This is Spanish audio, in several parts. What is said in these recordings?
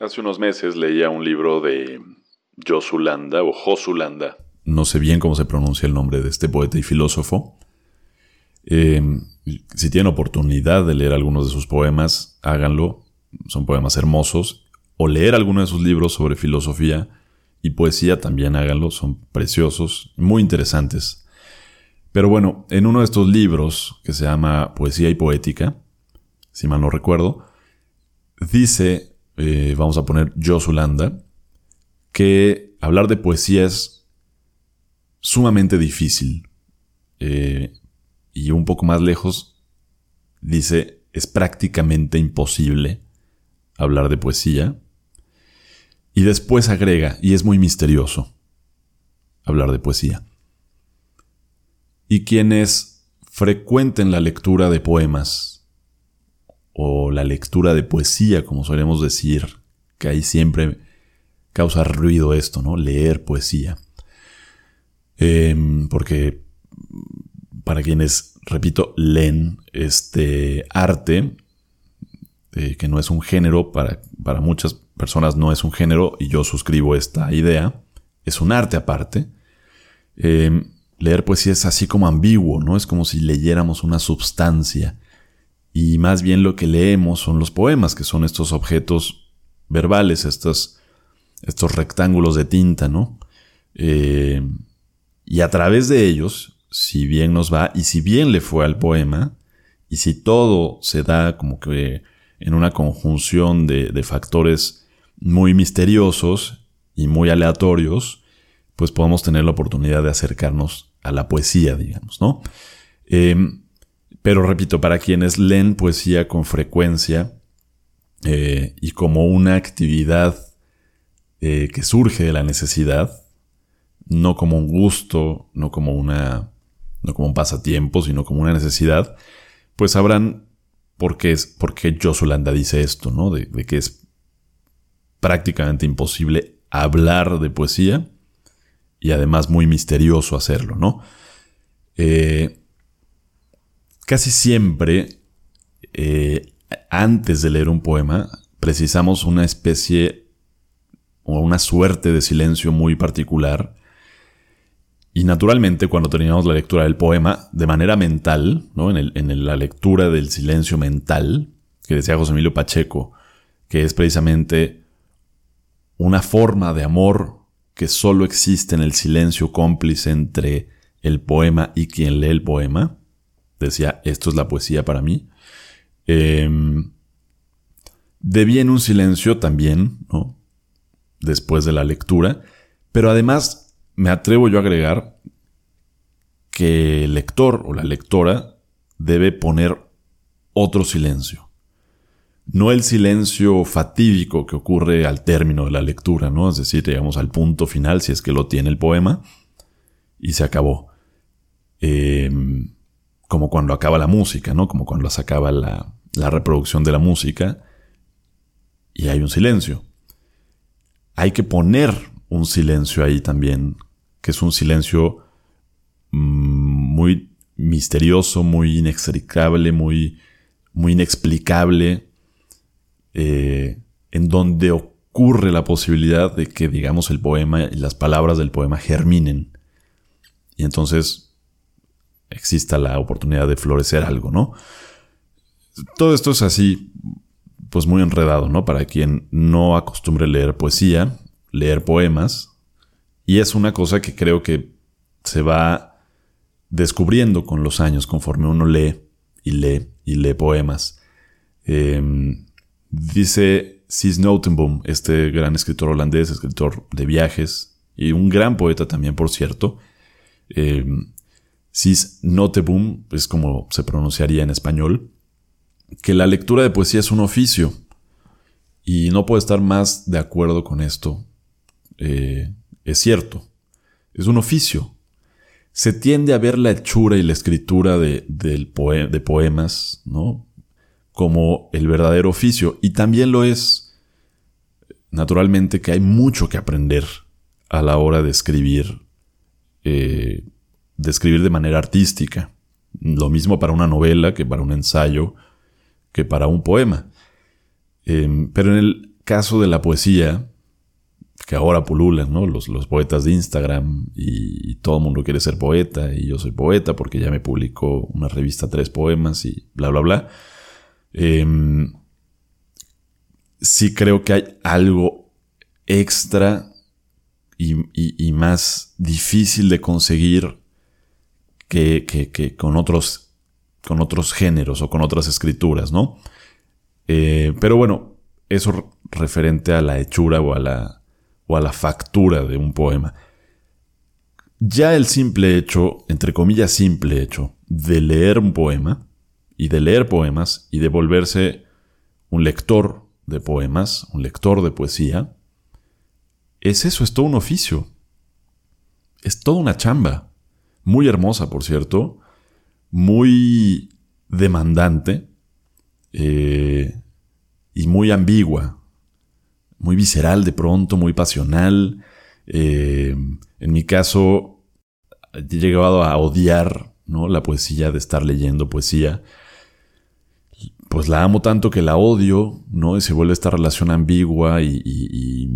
Hace unos meses leía un libro de Josulanda o Josulanda. No sé bien cómo se pronuncia el nombre de este poeta y filósofo. Eh, si tienen oportunidad de leer algunos de sus poemas, háganlo. Son poemas hermosos. O leer alguno de sus libros sobre filosofía y poesía, también háganlo. Son preciosos, muy interesantes. Pero bueno, en uno de estos libros, que se llama Poesía y Poética, si mal no recuerdo, dice eh, vamos a poner Josulanda, que hablar de poesía es sumamente difícil. Eh, y un poco más lejos, dice, es prácticamente imposible hablar de poesía. Y después agrega, y es muy misterioso hablar de poesía. Y quienes frecuenten la lectura de poemas o la lectura de poesía, como solemos decir, que ahí siempre causa ruido esto, ¿no? Leer poesía. Em, porque para quienes, repito, leen este arte, eh, que no es un género, para, para muchas personas no es un género, y yo suscribo esta idea, es un arte aparte. Em, leer poesía es así como ambiguo, ¿no? Es como si leyéramos una substancia y más bien lo que leemos son los poemas, que son estos objetos verbales, estos, estos rectángulos de tinta, ¿no? Eh, y a través de ellos, si bien nos va y si bien le fue al poema, y si todo se da como que en una conjunción de, factores muy misteriosos y muy aleatorios, pues podemos tener la oportunidad de acercarnos a la poesía, digamos, ¿no? Eh, pero repito, para quienes leen poesía con frecuencia eh, y como una actividad eh, que surge de la necesidad, no como un gusto, no como una, no como un pasatiempo, sino como una necesidad, pues sabrán por qué es, por qué Josulanda dice esto, ¿no? De, que es prácticamente imposible hablar de poesía y además muy misterioso hacerlo, ¿no? Eh, Casi siempre, eh, antes de leer un poema, precisamos una especie o una suerte de silencio muy particular. Y naturalmente, cuando terminamos la lectura del poema, de manera mental, ¿no? en, en la lectura del silencio mental, que decía José Emilio Pacheco, que es precisamente una forma de amor que solo existe en el silencio cómplice entre el poema y quien lee el poema, decía, esto es la poesía para mí. Eh, debí en un silencio también, ¿no? Después de la lectura, pero además me atrevo yo a agregar que el lector o la lectora debe poner otro silencio. No el silencio fatídico que ocurre al término de la lectura, ¿no? Es decir, llegamos al punto final, si es que lo tiene el poema, y se acabó. Eh, como cuando acaba la música, ¿no? Como cuando se acaba la, reproducción de la música y hay un silencio. Hay que poner un silencio ahí también, que es un silencio mm, muy misterioso, muy inextricable, muy, muy inexplicable, eh, en donde ocurre la posibilidad de que, digamos, el poema y las palabras del poema germinen. Y entonces exista la oportunidad de florecer algo, ¿no? Todo esto es así, pues muy enredado, ¿no? Para quien no acostumbre leer poesía, leer poemas, y es una cosa que creo que se va descubriendo con los años conforme uno lee y lee y lee poemas. Em, dice Cis Notenboom, este gran escritor holandés, escritor de viajes y un gran poeta también, por cierto, eh, Cis Noteboom, es como se pronunciaría en español, que la lectura de poesía es un oficio. Y no puedo estar más de acuerdo con esto. Eh, es cierto. Es un oficio. Se tiende a ver la hechura y la escritura de, de poemas, ¿no? Como el verdadero oficio. Y también lo es, naturalmente, que hay mucho que aprender a la hora de escribir eh, de escribir de manera artística. Lo mismo para una novela que para un ensayo, que para un poema. Em, pero en el caso de la poesía, que ahora pululan, ¿no? Los, los poetas de Instagram y, todo el mundo quiere ser poeta y yo soy poeta porque ya me publicó una revista tres poemas y bla, bla, bla. Em, sí creo que hay algo extra y, más difícil de conseguir que, con, otros, con otros géneros o con otras escrituras, ¿no? Eh, pero bueno, eso referente a la hechura o a la, o a la factura de un poema. Ya el simple hecho, entre comillas simple hecho, de leer un poema y de leer poemas y de volverse un lector de poemas, un lector de poesía, es eso, es todo un oficio. Es toda una chamba. Muy hermosa, por cierto. Muy demandante. Eh, y muy ambigua. Muy visceral de pronto, muy pasional. Eh, en mi caso, he llegado a odiar ¿no? la poesía, de estar leyendo poesía pues la amo tanto que la odio, ¿no? Y se vuelve esta relación ambigua y,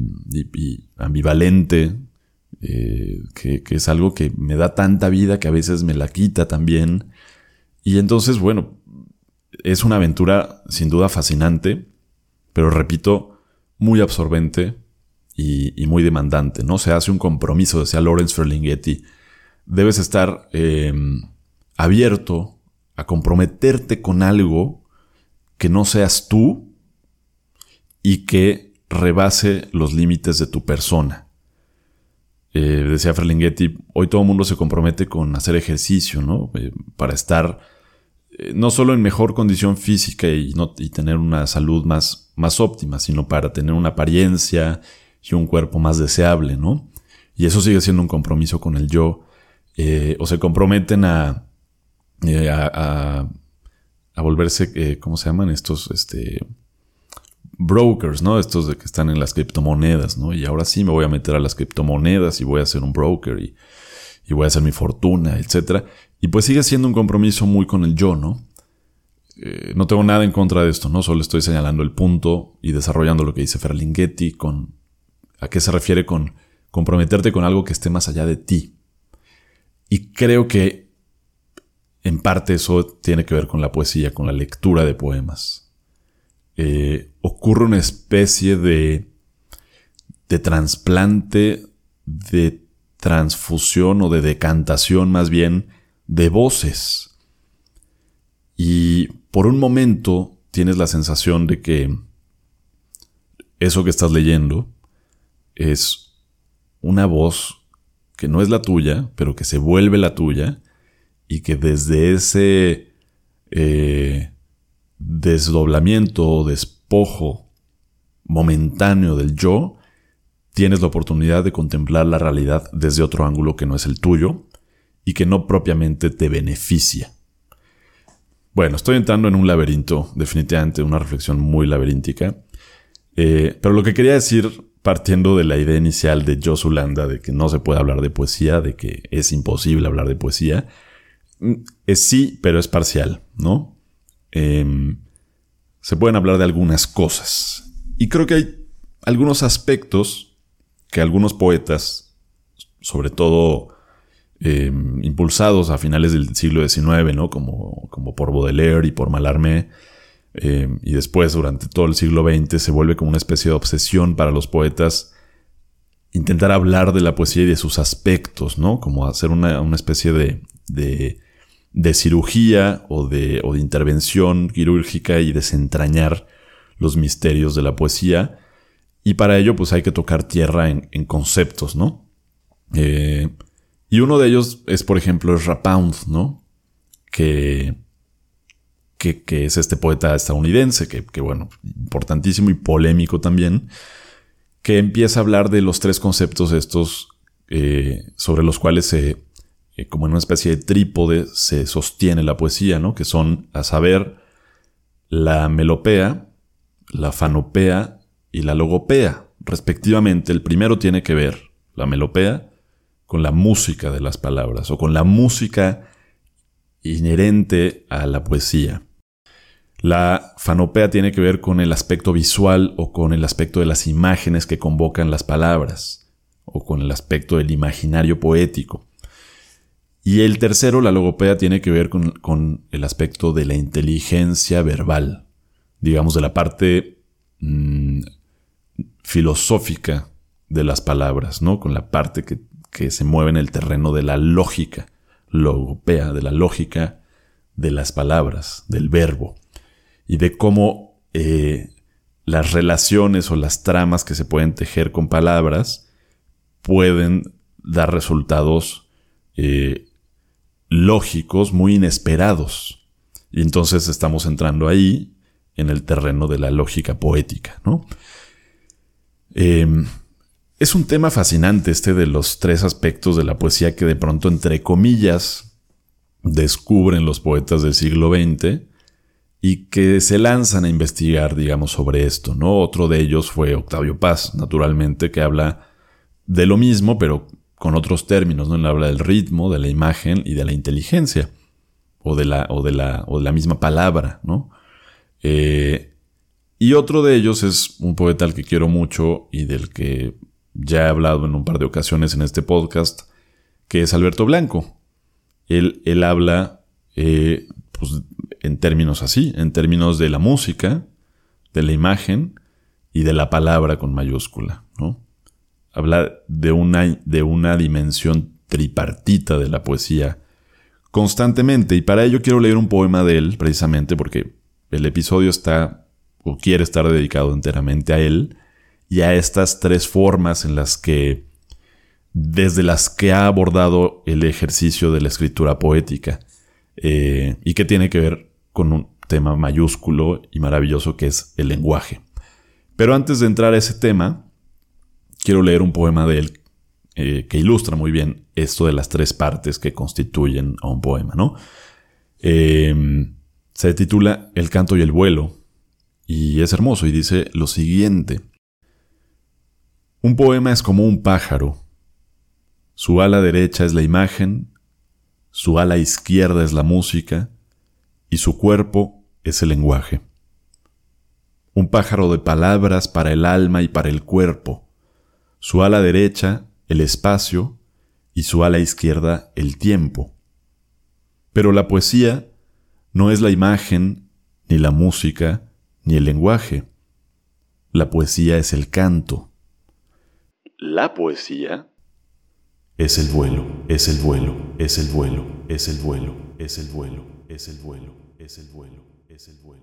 ambivalente, eh, que, es algo que me da tanta vida que a veces me la quita también. Y entonces, bueno, es una aventura sin duda fascinante, pero repito, muy absorbente y, muy demandante, ¿no? Se hace un compromiso, decía Lawrence Ferlinghetti, debes estar eh, abierto a comprometerte con algo que no seas tú y que rebase los límites de tu persona. Eh, decía Ferlinghetti, hoy todo el mundo se compromete con hacer ejercicio, ¿no? Eh, para estar eh, no solo en mejor condición física y, no, tener una salud más, más óptima, sino para tener una apariencia y un cuerpo más deseable, ¿no? Y eso sigue siendo un compromiso con el yo. o se comprometen a, a a volverse, eh, ¿cómo se llaman? Estos, este, brokers, ¿no? Estos de que están en las criptomonedas, ¿no? Y ahora sí me voy a meter a las criptomonedas y voy a ser un broker y, voy a hacer mi fortuna, etc. Y pues sigue siendo un compromiso muy con el yo, ¿no? Eh, no tengo nada en contra de esto, ¿no? Solo estoy señalando el punto y desarrollando lo que dice Ferlinghetti con a qué se refiere con comprometerte con algo que esté más allá de ti. Y creo que en parte eso tiene que ver con la poesía, con la lectura de poemas. Eh, ocurre una especie de, de trasplante, de transfusión o de decantación más bien de voces. Y por un momento tienes la sensación de que eso que estás leyendo es una voz que no es la tuya, pero que se vuelve la tuya y que desde ese eh, desdoblamiento o despojo momentáneo del yo, tienes la oportunidad de contemplar la realidad desde otro ángulo que no es el tuyo y que no propiamente te beneficia. Bueno, estoy entrando en un laberinto, definitivamente una reflexión muy laberíntica, eh, pero lo que quería decir, partiendo de la idea inicial de Josulanda de que no se puede hablar de poesía, de que es imposible hablar de poesía, es sí, pero es parcial, ¿no? Em, se pueden hablar de algunas cosas. Y creo que hay algunos aspectos que algunos poetas, sobre todo em, impulsados a finales del siglo XIX, ¿no? Como, como por Baudelaire y por Mallarmé, em, y después durante todo el siglo XX se vuelve como una especie de obsesión para los poetas intentar hablar de la poesía y de sus aspectos, ¿no? Como hacer una, especie de, de cirugía o de, o de intervención quirúrgica y desentrañar los misterios de la poesía. Y para ello, pues hay que tocar tierra en, conceptos, ¿no? Eh, y uno de ellos es, por ejemplo, Rapound, ¿no? Que, que, es este poeta estadounidense, que, bueno, importantísimo y polémico también, que empieza a hablar de los tres conceptos estos eh, sobre los cuales se, eh, como en una especie de trípode se sostiene la poesía, ¿no? Que son, a saber, la melopea, la fanopea y la logopea, respectivamente. El primero tiene que ver, la melopea, con la música de las palabras o con la música inherente a la poesía. La fanopea tiene que ver con el aspecto visual o con el aspecto de las imágenes que convocan las palabras, o con el aspecto del imaginario poético. Y el tercero, la logopea, tiene que ver con, el aspecto de la inteligencia verbal, digamos, de la parte mm, filosófica de las palabras, ¿no? Con la parte que, que se mueve en el terreno de la lógica, logopea, de la lógica de las palabras, del verbo y de cómo eh, las relaciones o las tramas que se pueden tejer con palabras pueden dar resultados eh, lógicos muy inesperados. Y entonces estamos entrando ahí en el terreno de la lógica poética, ¿no? Em, es un tema fascinante este de los tres aspectos de la poesía que de pronto, entre comillas, descubren los poetas del siglo XX y que se lanzan a investigar, digamos, sobre esto, ¿no? Otro de ellos fue Octavio Paz, naturalmente, que habla de lo mismo, pero con otros términos, ¿no? Él habla del ritmo, de la imagen y de la inteligencia, o de la, o de la, o de la misma palabra, ¿no? Eh, y otro de ellos es un poeta al que quiero mucho y del que ya he hablado en un par de ocasiones en este podcast, que es Alberto Blanco. Él, él habla eh, pues, en términos así, en términos de la música, de la imagen y de la palabra con mayúscula, ¿no? Habla de una, de una dimensión tripartita de la poesía constantemente y para ello quiero leer un poema de él precisamente porque el episodio está o quiere estar dedicado enteramente a él y a estas tres formas en las que desde las que ha abordado el ejercicio de la escritura poética eh, y que tiene que ver con un tema mayúsculo y maravilloso que es el lenguaje. Pero antes de entrar a ese tema, quiero leer un poema de él eh, que ilustra muy bien esto de las tres partes que constituyen a un poema, ¿no? Em, se titula El canto y el vuelo y es hermoso y dice lo siguiente. Un poema es como un pájaro. Su ala derecha es la imagen, su ala izquierda es la música, y su cuerpo es el lenguaje. Un pájaro de palabras para el alma y para el cuerpo, su ala derecha el espacio y su ala izquierda el tiempo. Pero la poesía no es la imagen, ni la música, ni el lenguaje. La poesía es el canto. La poesía es el vuelo, es el vuelo, es el vuelo, es el vuelo, es el vuelo, es el vuelo es el vuelo, es el vuelo.